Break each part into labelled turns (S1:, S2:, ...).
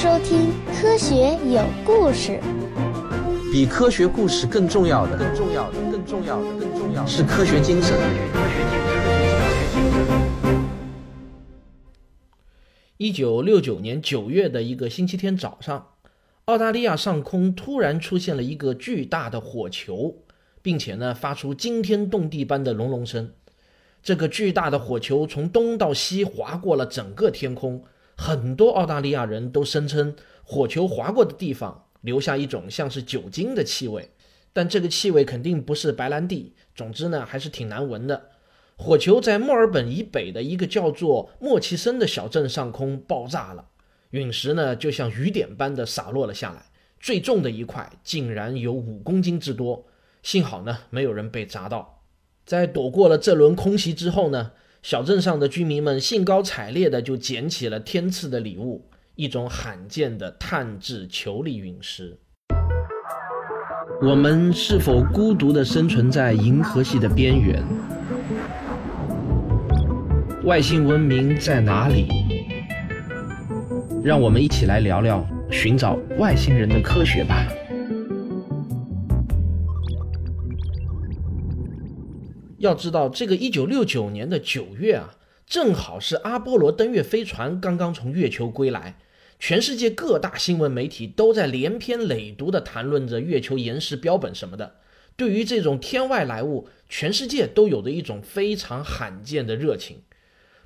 S1: 收听《科学有故事》。
S2: 比科学故事更重要的，更重要的，更重要的，更重要的是科学精神。
S3: 一九六九年九月的一个星期天早上，澳大利亚上空突然出现了一个巨大的火球，并且呢发出惊天动地般的隆隆声。这个巨大的火球从东到西划过了整个天空，很多澳大利亚人都声称火球划过的地方。留下一种像是酒精的气味，但这个气味肯定不是白兰地。总之呢，还是挺难闻的。火球在墨尔本以北的一个叫做莫奇森的小镇上空爆炸了，陨石呢就像雨点般的洒落了下来，最重的一块竟然有五公斤之多。幸好呢，没有人被砸到。在躲过了这轮空袭之后呢，小镇上的居民们兴高采烈的就捡起了天赐的礼物。一种罕见的碳质球粒陨石。我们是否孤独地生存在银河系的边缘？外星文明在哪里？让我们一起来聊聊寻找外星人的科学吧。要知道，这个一九六九年的九月啊，正好是阿波罗登月飞船刚刚从月球归来。全世界各大新闻媒体都在连篇累牍地谈论着月球岩石标本什么的。对于这种天外来物，全世界都有着一种非常罕见的热情。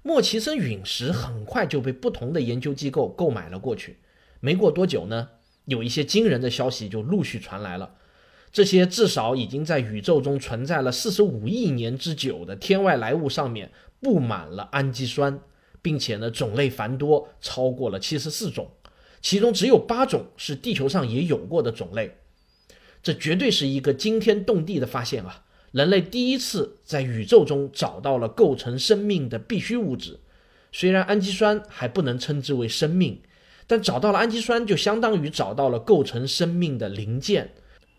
S3: 莫奇森陨石很快就被不同的研究机构购买了过去。没过多久呢，有一些惊人的消息就陆续传来了。这些至少已经在宇宙中存在了四十五亿年之久的天外来物上面布满了氨基酸。并且呢，种类繁多，超过了七十四种，其中只有八种是地球上也有过的种类。这绝对是一个惊天动地的发现啊！人类第一次在宇宙中找到了构成生命的必需物质。虽然氨基酸还不能称之为生命，但找到了氨基酸就相当于找到了构成生命的零件。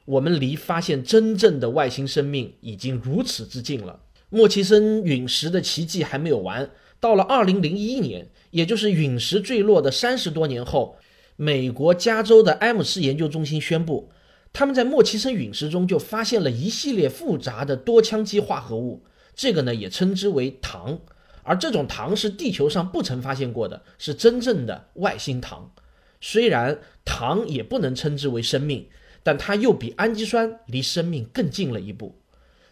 S3: 我们离发现真正的外星生命已经如此之近了。莫奇森陨石的奇迹还没有完。到了二零零一年，也就是陨石坠落的三十多年后，美国加州的埃姆斯研究中心宣布，他们在莫奇森陨石中就发现了一系列复杂的多羟基化合物，这个呢也称之为糖，而这种糖是地球上不曾发现过的，是真正的外星糖。虽然糖也不能称之为生命，但它又比氨基酸离生命更近了一步。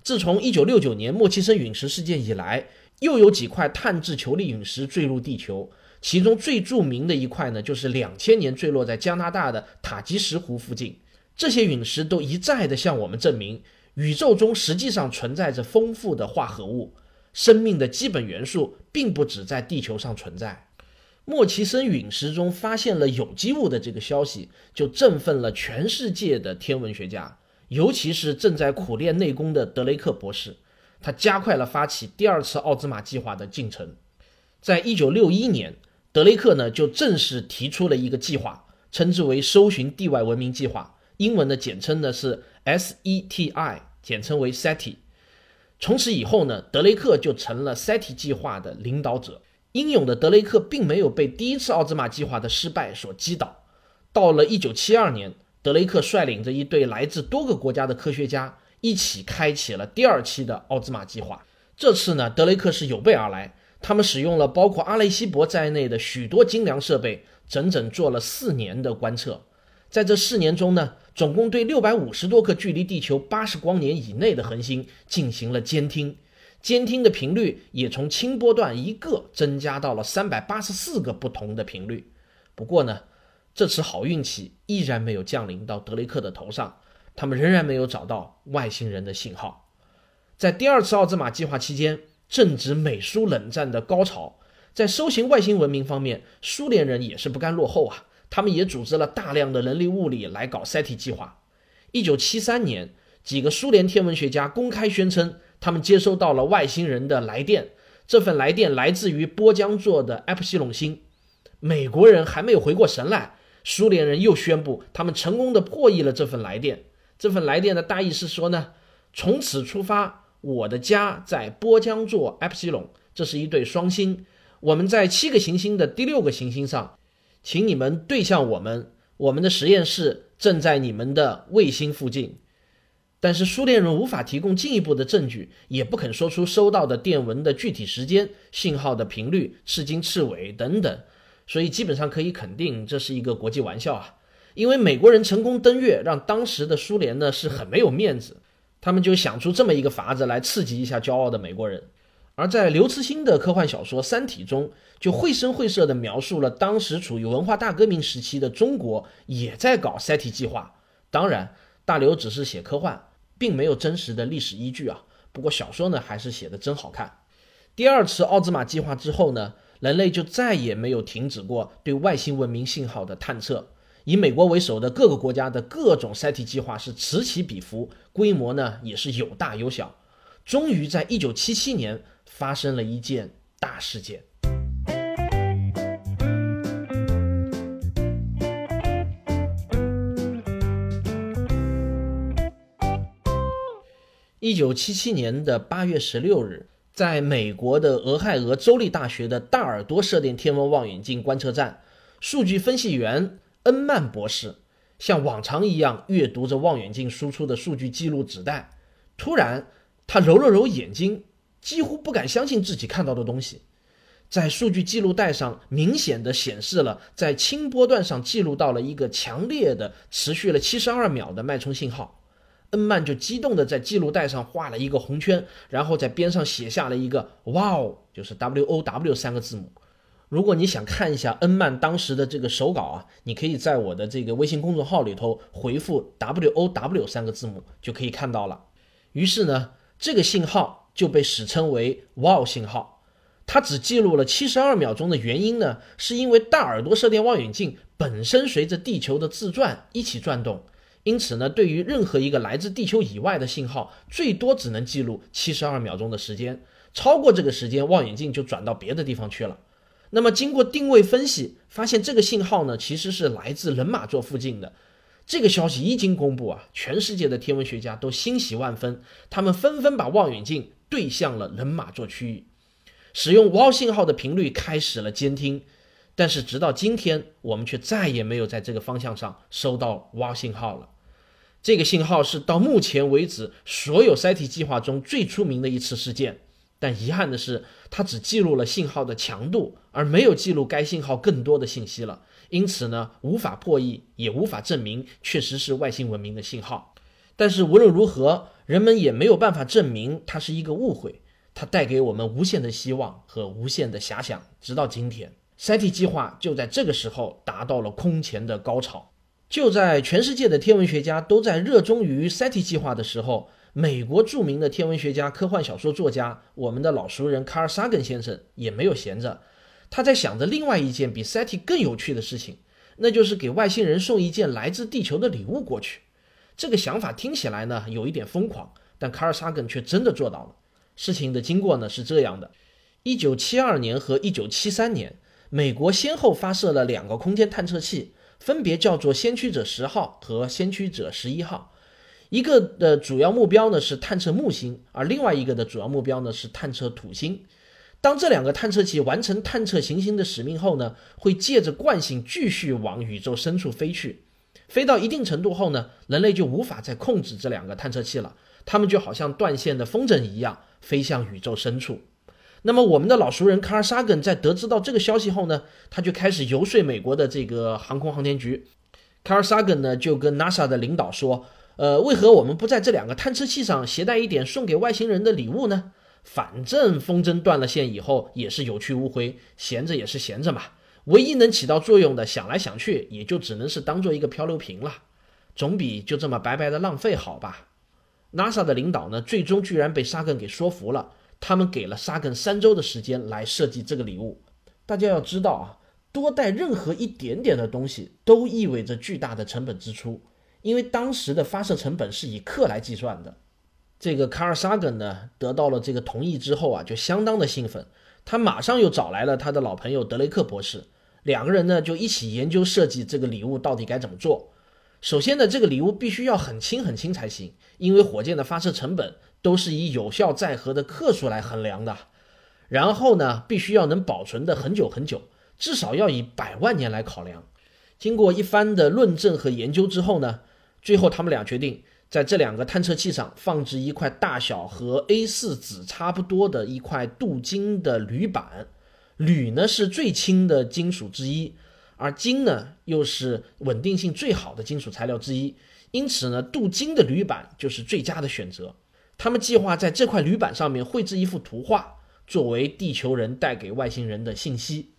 S3: 自从一九六九年莫奇森陨石事件以来。又有几块碳质球粒陨石坠入地球，其中最著名的一块呢，就是两千年坠落在加拿大的塔吉什湖附近。这些陨石都一再的向我们证明，宇宙中实际上存在着丰富的化合物，生命的基本元素并不只在地球上存在。莫奇森陨石中发现了有机物的这个消息，就振奋了全世界的天文学家，尤其是正在苦练内功的德雷克博士。他加快了发起第二次奥兹玛计划的进程。在一九六一年，德雷克呢就正式提出了一个计划，称之为“搜寻地外文明计划”，英文的简称呢是 SETI，简称为 SETI。从此以后呢，德雷克就成了 SETI 计划的领导者。英勇的德雷克并没有被第一次奥兹玛计划的失败所击倒。到了一九七二年，德雷克率领着一队来自多个国家的科学家。一起开启了第二期的奥兹玛计划。这次呢，德雷克是有备而来，他们使用了包括阿雷西博在内的许多精良设备，整整做了四年的观测。在这四年中呢，总共对六百五十多颗距离地球八十光年以内的恒星进行了监听，监听的频率也从轻波段一个增加到了三百八十四个不同的频率。不过呢，这次好运气依然没有降临到德雷克的头上。他们仍然没有找到外星人的信号。在第二次奥兹玛计划期间，正值美苏冷战的高潮，在搜寻外星文明方面，苏联人也是不甘落后啊。他们也组织了大量的人力物力来搞 SETI 计划。一九七三年，几个苏联天文学家公开宣称，他们接收到了外星人的来电。这份来电来自于波江座的埃普西隆星。美国人还没有回过神来，苏联人又宣布他们成功的破译了这份来电。这份来电的大意是说呢，从此出发，我的家在波江座 Epsilon，这是一对双星。我们在七个行星的第六个行星上，请你们对向我们，我们的实验室正在你们的卫星附近。但是苏联人无法提供进一步的证据，也不肯说出收到的电文的具体时间、信号的频率、赤金赤尾等等，所以基本上可以肯定这是一个国际玩笑啊。因为美国人成功登月，让当时的苏联呢是很没有面子，他们就想出这么一个法子来刺激一下骄傲的美国人。而在刘慈欣的科幻小说《三体》中，就绘声绘色地描述了当时处于文化大革命时期的中国也在搞 SETI 计划。当然，大刘只是写科幻。并没有真实的历史依据啊。不过小说呢还是写的真好看。第二次奥兹玛计划之后呢，人类就再也没有停止过对外星文明信号的探测。以美国为首的各个国家的各种 SETI 计划是此起彼伏，规模呢也是有大有小。终于在一九七七年发生了一件大事件。一九七七年的八月十六日，在美国的俄亥俄州立大学的大耳朵射电天文望远镜观测站，数据分析员恩曼博士像往常一样阅读着望远镜输出的数据记录纸带。突然，他揉了揉眼睛，几乎不敢相信自己看到的东西。在数据记录带上，明显的显示了在轻波段上记录到了一个强烈的、持续了七十二秒的脉冲信号。恩曼就激动地在记录带上画了一个红圈，然后在边上写下了一个“哇哦”，就是 W O W 三个字母。如果你想看一下恩曼当时的这个手稿啊，你可以在我的这个微信公众号里头回复 W O W 三个字母，就可以看到了。于是呢，这个信号就被史称为“哇哦”信号。它只记录了七十二秒钟的原因呢，是因为大耳朵射电望远镜本身随着地球的自转一起转动。因此呢，对于任何一个来自地球以外的信号，最多只能记录七十二秒钟的时间。超过这个时间，望远镜就转到别的地方去了。那么，经过定位分析，发现这个信号呢，其实是来自人马座附近的。这个消息一经公布啊，全世界的天文学家都欣喜万分，他们纷纷把望远镜对向了人马座区域，使用 WOW 信号的频率开始了监听。但是，直到今天，我们却再也没有在这个方向上收到 WOW 信号了。这个信号是到目前为止所有 SET 计划中最出名的一次事件，但遗憾的是，它只记录了信号的强度，而没有记录该信号更多的信息了。因此呢，无法破译，也无法证明确实是外星文明的信号。但是无论如何，人们也没有办法证明它是一个误会。它带给我们无限的希望和无限的遐想，直到今天，SETI 计划就在这个时候达到了空前的高潮。就在全世界的天文学家都在热衷于 SETI 计划的时候，美国著名的天文学家、科幻小说作家，我们的老熟人卡尔·萨根先生也没有闲着，他在想着另外一件比 SETI 更有趣的事情，那就是给外星人送一件来自地球的礼物过去。这个想法听起来呢有一点疯狂，但卡尔·萨根却真的做到了。事情的经过呢是这样的：一九七二年和一九七三年，美国先后发射了两个空间探测器。分别叫做先驱者十号和先驱者十一号，一个的主要目标呢是探测木星，而另外一个的主要目标呢是探测土星。当这两个探测器完成探测行星的使命后呢，会借着惯性继续往宇宙深处飞去。飞到一定程度后呢，人类就无法再控制这两个探测器了，它们就好像断线的风筝一样飞向宇宙深处。那么，我们的老熟人卡尔·沙根在得知到这个消息后呢，他就开始游说美国的这个航空航天局。卡尔·沙根呢就跟 NASA 的领导说：“呃，为何我们不在这两个探测器上携带一点送给外星人的礼物呢？反正风筝断了线以后也是有去无回，闲着也是闲着嘛。唯一能起到作用的，想来想去也就只能是当做一个漂流瓶了，总比就这么白白的浪费好吧。”NASA 的领导呢，最终居然被沙根给说服了。他们给了沙根三周的时间来设计这个礼物。大家要知道啊，多带任何一点点的东西都意味着巨大的成本支出，因为当时的发射成本是以克来计算的。这个卡尔·沙根呢，得到了这个同意之后啊，就相当的兴奋。他马上又找来了他的老朋友德雷克博士，两个人呢就一起研究设计这个礼物到底该怎么做。首先呢，这个礼物必须要很轻很轻才行，因为火箭的发射成本。都是以有效载荷的克数来衡量的，然后呢，必须要能保存的很久很久，至少要以百万年来考量。经过一番的论证和研究之后呢，最后他们俩决定在这两个探测器上放置一块大小和 A4 纸差不多的一块镀金的铝板。铝呢是最轻的金属之一，而金呢又是稳定性最好的金属材料之一，因此呢，镀金的铝板就是最佳的选择。他们计划在这块铝板上面绘制一幅图画，作为地球人带给外星人的信息。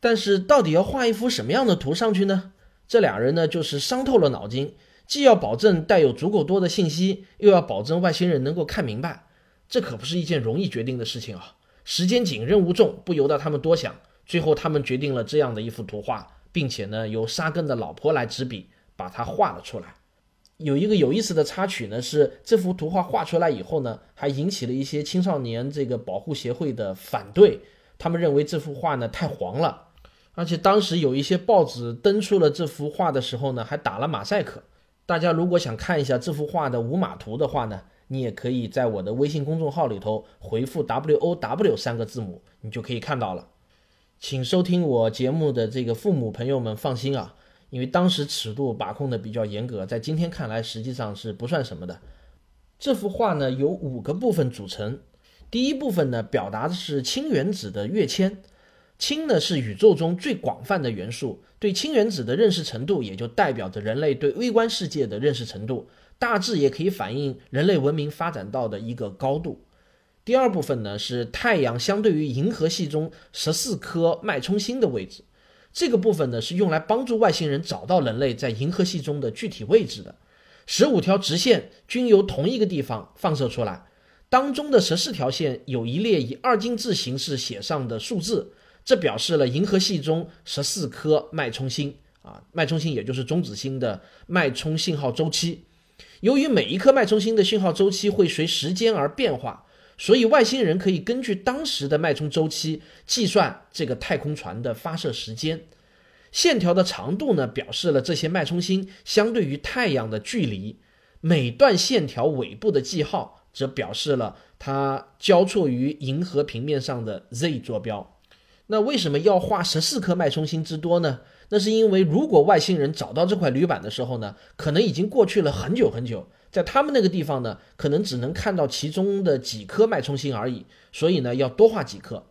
S3: 但是，到底要画一幅什么样的图上去呢？这俩人呢，就是伤透了脑筋，既要保证带有足够多的信息，又要保证外星人能够看明白，这可不是一件容易决定的事情啊。时间紧，任务重，不由得他们多想。最后，他们决定了这样的一幅图画，并且呢，由沙根的老婆来执笔，把它画了出来。有一个有意思的插曲呢，是这幅图画画出来以后呢，还引起了一些青少年这个保护协会的反对。他们认为这幅画呢太黄了，而且当时有一些报纸登出了这幅画的时候呢，还打了马赛克。大家如果想看一下这幅画的无码图的话呢？你也可以在我的微信公众号里头回复 W O W 三个字母，你就可以看到了。请收听我节目的这个父母朋友们放心啊，因为当时尺度把控的比较严格，在今天看来实际上是不算什么的。这幅画呢由五个部分组成，第一部分呢表达的是氢原子的跃迁，氢呢是宇宙中最广泛的元素，对氢原子的认识程度也就代表着人类对微观世界的认识程度。大致也可以反映人类文明发展到的一个高度。第二部分呢是太阳相对于银河系中十四颗脉冲星的位置，这个部分呢是用来帮助外星人找到人类在银河系中的具体位置的。十五条直线均由同一个地方放射出来，当中的十四条线有一列以二进制形式写上的数字，这表示了银河系中十四颗脉冲星啊，脉冲星也就是中子星的脉冲信号周期。由于每一颗脉冲星的信号周期会随时间而变化，所以外星人可以根据当时的脉冲周期计算这个太空船的发射时间。线条的长度呢，表示了这些脉冲星相对于太阳的距离；每段线条尾部的记号则表示了它交错于银河平面上的 Z 坐标。那为什么要画十四颗脉冲星之多呢？那是因为，如果外星人找到这块铝板的时候呢，可能已经过去了很久很久，在他们那个地方呢，可能只能看到其中的几颗脉冲星而已，所以呢，要多画几颗。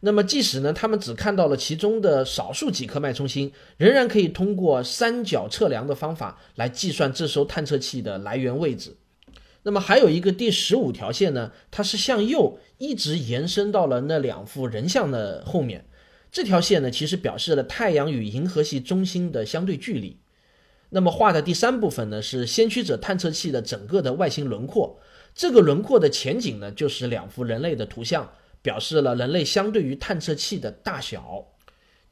S3: 那么，即使呢，他们只看到了其中的少数几颗脉冲星，仍然可以通过三角测量的方法来计算这艘探测器的来源位置。那么，还有一个第十五条线呢，它是向右一直延伸到了那两幅人像的后面。这条线呢，其实表示了太阳与银河系中心的相对距离。那么画的第三部分呢，是先驱者探测器的整个的外形轮廓。这个轮廓的前景呢，就是两幅人类的图像，表示了人类相对于探测器的大小。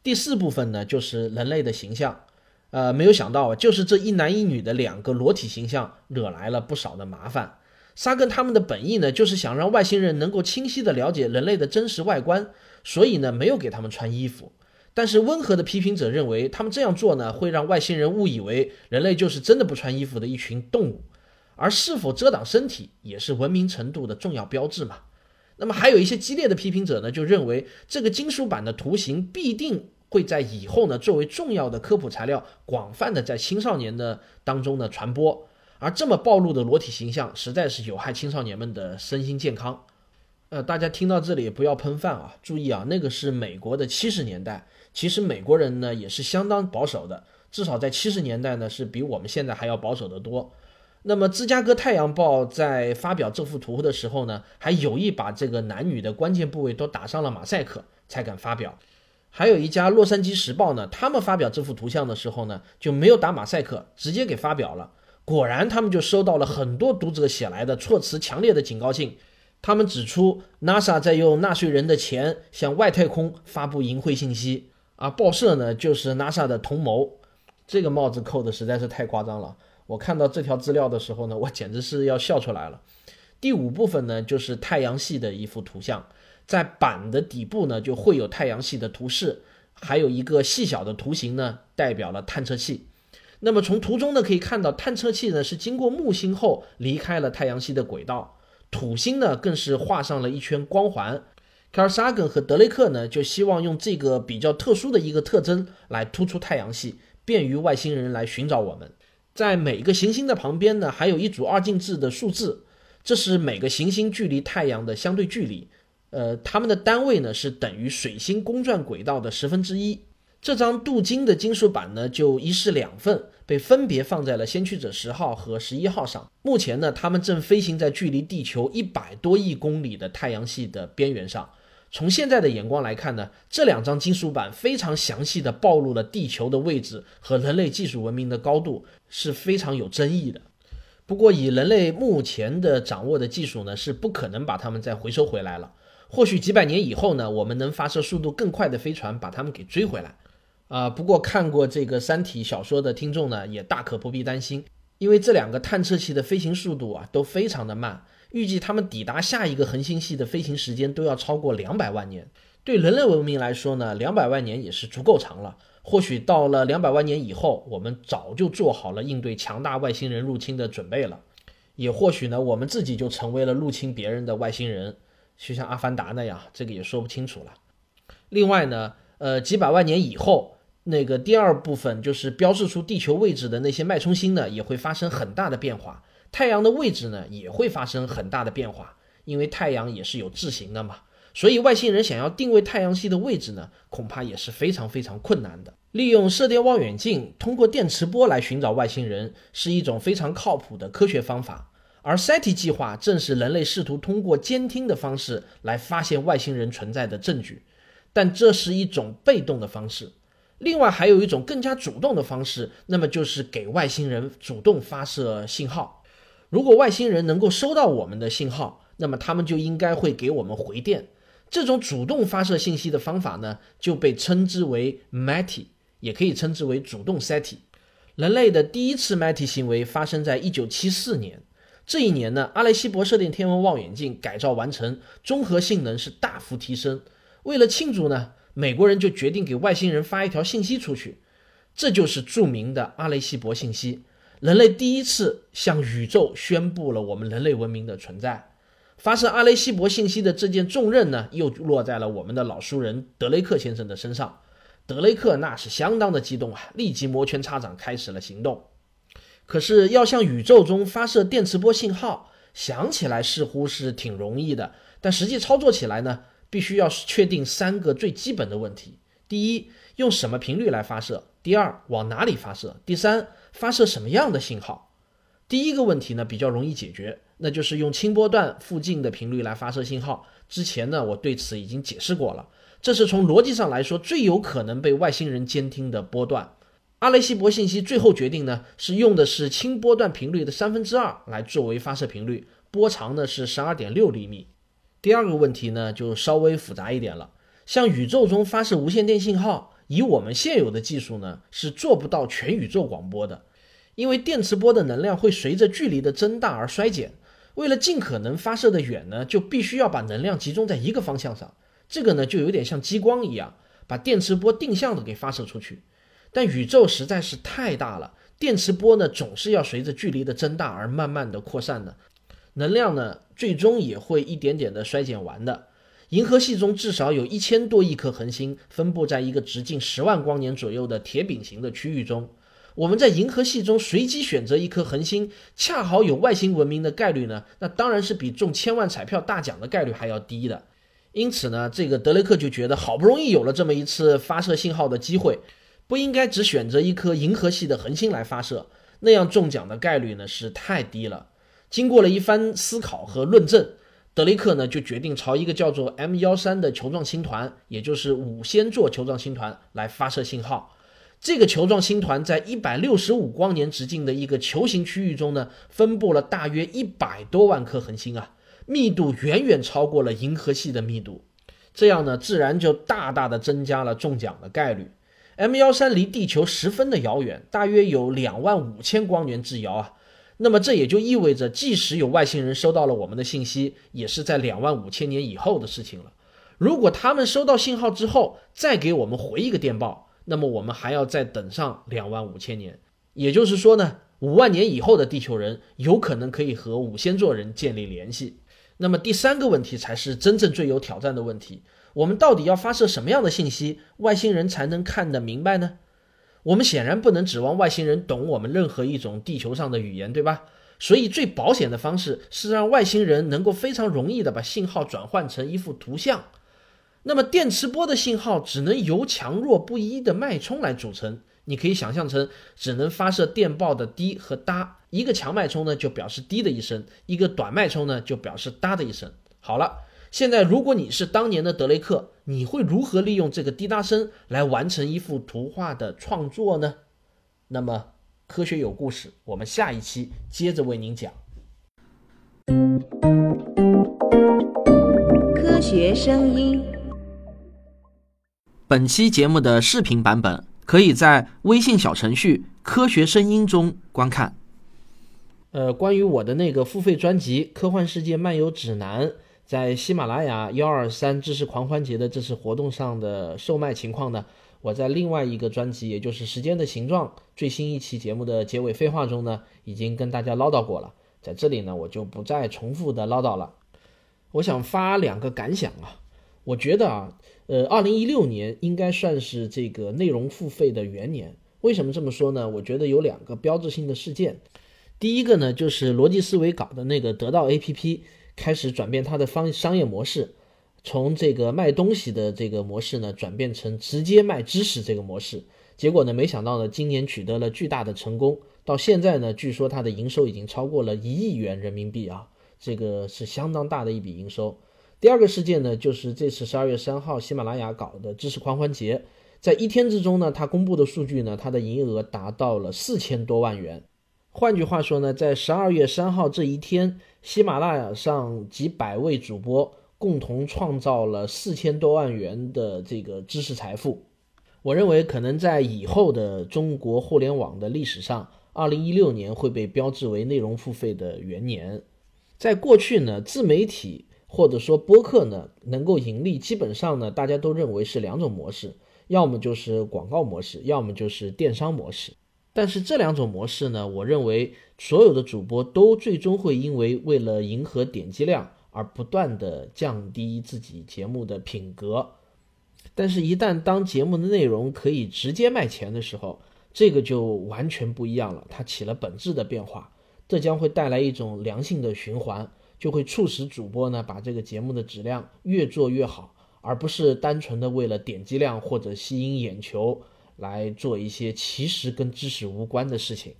S3: 第四部分呢，就是人类的形象。呃，没有想到啊，就是这一男一女的两个裸体形象，惹来了不少的麻烦。沙根他们的本意呢，就是想让外星人能够清晰地了解人类的真实外观。所以呢，没有给他们穿衣服。但是温和的批评者认为，他们这样做呢，会让外星人误以为人类就是真的不穿衣服的一群动物。而是否遮挡身体，也是文明程度的重要标志嘛。那么还有一些激烈的批评者呢，就认为这个金属板的图形必定会在以后呢，作为重要的科普材料，广泛的在青少年的当中呢传播。而这么暴露的裸体形象，实在是有害青少年们的身心健康。呃，大家听到这里不要喷饭啊！注意啊，那个是美国的七十年代。其实美国人呢也是相当保守的，至少在七十年代呢是比我们现在还要保守得多。那么芝加哥太阳报在发表这幅图的时候呢，还有意把这个男女的关键部位都打上了马赛克才敢发表。还有一家洛杉矶时报呢，他们发表这幅图像的时候呢就没有打马赛克，直接给发表了。果然，他们就收到了很多读者写来的措辞强烈的警告信。他们指出，NASA 在用纳税人的钱向外太空发布淫秽信息，啊报社呢就是 NASA 的同谋。这个帽子扣的实在是太夸张了。我看到这条资料的时候呢，我简直是要笑出来了。第五部分呢就是太阳系的一幅图像，在板的底部呢就会有太阳系的图示，还有一个细小的图形呢代表了探测器。那么从图中呢可以看到，探测器呢是经过木星后离开了太阳系的轨道。土星呢，更是画上了一圈光环，卡尔萨根和德雷克呢，就希望用这个比较特殊的一个特征来突出太阳系，便于外星人来寻找我们。在每一个行星的旁边呢，还有一组二进制的数字，这是每个行星距离太阳的相对距离。呃，它们的单位呢是等于水星公转轨道的十分之一。这张镀金的金属板呢，就一式两份，被分别放在了先驱者十号和十一号上。目前呢，它们正飞行在距离地球一百多亿公里的太阳系的边缘上。从现在的眼光来看呢，这两张金属板非常详细的暴露了地球的位置和人类技术文明的高度，是非常有争议的。不过，以人类目前的掌握的技术呢，是不可能把它们再回收回来了。或许几百年以后呢，我们能发射速度更快的飞船把它们给追回来。啊，不过看过这个《三体》小说的听众呢，也大可不必担心，因为这两个探测器的飞行速度啊都非常的慢，预计它们抵达下一个恒星系的飞行时间都要超过两百万年。对人类文明来说呢，两百万年也是足够长了。或许到了两百万年以后，我们早就做好了应对强大外星人入侵的准备了，也或许呢，我们自己就成为了入侵别人的外星人，就像阿凡达那样，这个也说不清楚了。另外呢，呃，几百万年以后。那个第二部分就是标示出地球位置的那些脉冲星呢，也会发生很大的变化。太阳的位置呢，也会发生很大的变化，因为太阳也是有自行的嘛。所以外星人想要定位太阳系的位置呢，恐怕也是非常非常困难的。利用射电望远镜通过电磁波来寻找外星人，是一种非常靠谱的科学方法。而 SETI 计划正是人类试图通过监听的方式来发现外星人存在的证据，但这是一种被动的方式。另外还有一种更加主动的方式，那么就是给外星人主动发射信号。如果外星人能够收到我们的信号，那么他们就应该会给我们回电。这种主动发射信息的方法呢，就被称之为 METI，也可以称之为主动 SETI。人类的第一次 METI 行为发生在1974年。这一年呢，阿雷西博射电天文望远镜改造完成，综合性能是大幅提升。为了庆祝呢。美国人就决定给外星人发一条信息出去，这就是著名的阿雷西博信息。人类第一次向宇宙宣布了我们人类文明的存在。发射阿雷西博信息的这件重任呢，又落在了我们的老熟人德雷克先生的身上。德雷克那是相当的激动啊，立即摩拳擦掌，开始了行动。可是要向宇宙中发射电磁波信号，想起来似乎是挺容易的，但实际操作起来呢？必须要确定三个最基本的问题：第一，用什么频率来发射；第二，往哪里发射；第三，发射什么样的信号。第一个问题呢比较容易解决，那就是用轻波段附近的频率来发射信号。之前呢我对此已经解释过了，这是从逻辑上来说最有可能被外星人监听的波段。阿雷西博信息最后决定呢是用的是轻波段频率的三分之二来作为发射频率，波长呢是十二点六厘米。第二个问题呢，就稍微复杂一点了。向宇宙中发射无线电信号，以我们现有的技术呢，是做不到全宇宙广播的，因为电磁波的能量会随着距离的增大而衰减。为了尽可能发射的远呢，就必须要把能量集中在一个方向上。这个呢，就有点像激光一样，把电磁波定向的给发射出去。但宇宙实在是太大了，电磁波呢，总是要随着距离的增大而慢慢的扩散的。能量呢，最终也会一点点的衰减完的。银河系中至少有一千多亿颗恒星分布在一个直径十万光年左右的铁饼形的区域中。我们在银河系中随机选择一颗恒星，恰好有外星文明的概率呢，那当然是比中千万彩票大奖的概率还要低的。因此呢，这个德雷克就觉得，好不容易有了这么一次发射信号的机会，不应该只选择一颗银河系的恒星来发射，那样中奖的概率呢是太低了。经过了一番思考和论证，德雷克呢就决定朝一个叫做 M 幺三的球状星团，也就是五仙座球状星团来发射信号。这个球状星团在一百六十五光年直径的一个球形区域中呢，分布了大约一百多万颗恒星啊，密度远远超过了银河系的密度。这样呢，自然就大大的增加了中奖的概率。M 幺三离地球十分的遥远，大约有两万五千光年之遥啊。那么这也就意味着，即使有外星人收到了我们的信息，也是在两万五千年以后的事情了。如果他们收到信号之后再给我们回一个电报，那么我们还要再等上两万五千年。也就是说呢，五万年以后的地球人有可能可以和五仙座人建立联系。那么第三个问题才是真正最有挑战的问题：我们到底要发射什么样的信息，外星人才能看得明白呢？我们显然不能指望外星人懂我们任何一种地球上的语言，对吧？所以最保险的方式是让外星人能够非常容易的把信号转换成一幅图像。那么电磁波的信号只能由强弱不一的脉冲来组成，你可以想象成只能发射电报的滴和哒，一个强脉冲呢就表示滴的一声，一个短脉冲呢就表示哒的一声。好了，现在如果你是当年的德雷克，你会如何利用这个滴答声来完成一幅图画的创作呢？那么。科学有故事，我们下一期接着为您讲。
S4: 科学声音。
S3: 本期节目的视频版本可以在微信小程序“科学声音”中观看。呃，关于我的那个付费专辑《科幻世界漫游指南》在喜马拉雅幺二三知识狂欢节的这次活动上的售卖情况呢？我在另外一个专辑，也就是《时间的形状》最新一期节目的结尾废话中呢，已经跟大家唠叨过了，在这里呢，我就不再重复的唠叨了。我想发两个感想啊，我觉得啊，呃，二零一六年应该算是这个内容付费的元年。为什么这么说呢？我觉得有两个标志性的事件。第一个呢，就是逻辑思维搞的那个得到 APP 开始转变它的方商业模式。从这个卖东西的这个模式呢，转变成直接卖知识这个模式，结果呢，没想到呢，今年取得了巨大的成功。到现在呢，据说它的营收已经超过了一亿元人民币啊，这个是相当大的一笔营收。第二个事件呢，就是这次十二月三号喜马拉雅搞的知识狂欢节，在一天之中呢，它公布的数据呢，它的营业额达到了四千多万元。换句话说呢，在十二月三号这一天，喜马拉雅上几百位主播。共同创造了四千多万元的这个知识财富。我认为，可能在以后的中国互联网的历史上，二零一六年会被标志为内容付费的元年。在过去呢，自媒体或者说播客呢，能够盈利，基本上呢，大家都认为是两种模式，要么就是广告模式，要么就是电商模式。但是这两种模式呢，我认为所有的主播都最终会因为为了迎合点击量。而不断的降低自己节目的品格，但是，一旦当节目的内容可以直接卖钱的时候，这个就完全不一样了。它起了本质的变化，这将会带来一种良性的循环，就会促使主播呢把这个节目的质量越做越好，而不是单纯的为了点击量或者吸引眼球来做一些其实跟知识无关的事情。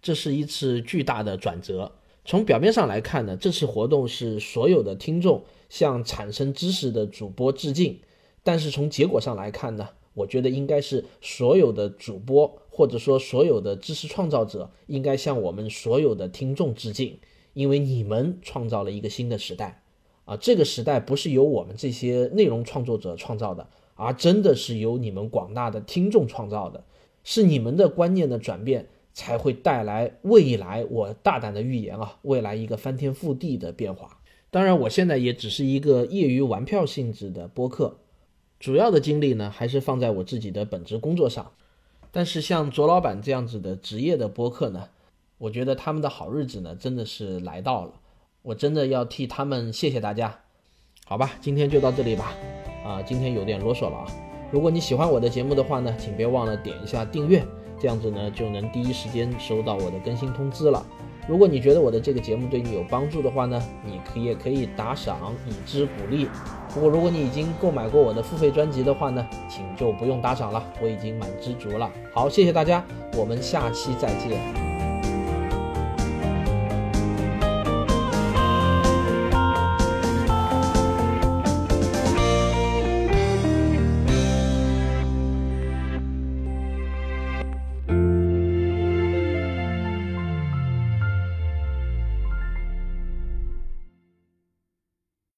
S3: 这是一次巨大的转折。从表面上来看呢，这次活动是所有的听众向产生知识的主播致敬。但是从结果上来看呢，我觉得应该是所有的主播或者说所有的知识创造者应该向我们所有的听众致敬，因为你们创造了一个新的时代。啊，这个时代不是由我们这些内容创作者创造的，而真的是由你们广大的听众创造的，是你们的观念的转变。才会带来未来，我大胆的预言啊，未来一个翻天覆地的变化。当然，我现在也只是一个业余玩票性质的播客，主要的精力呢还是放在我自己的本职工作上。但是像卓老板这样子的职业的播客呢，我觉得他们的好日子呢真的是来到了，我真的要替他们谢谢大家。好吧，今天就到这里吧。啊，今天有点啰嗦了啊。如果你喜欢我的节目的话呢，请别忘了点一下订阅。这样子呢，就能第一时间收到我的更新通知了。如果你觉得我的这个节目对你有帮助的话呢，你可也可以打赏以资鼓励。不过如果你已经购买过我的付费专辑的话呢，请就不用打赏了，我已经蛮知足了。好，谢谢大家，我们下期再见。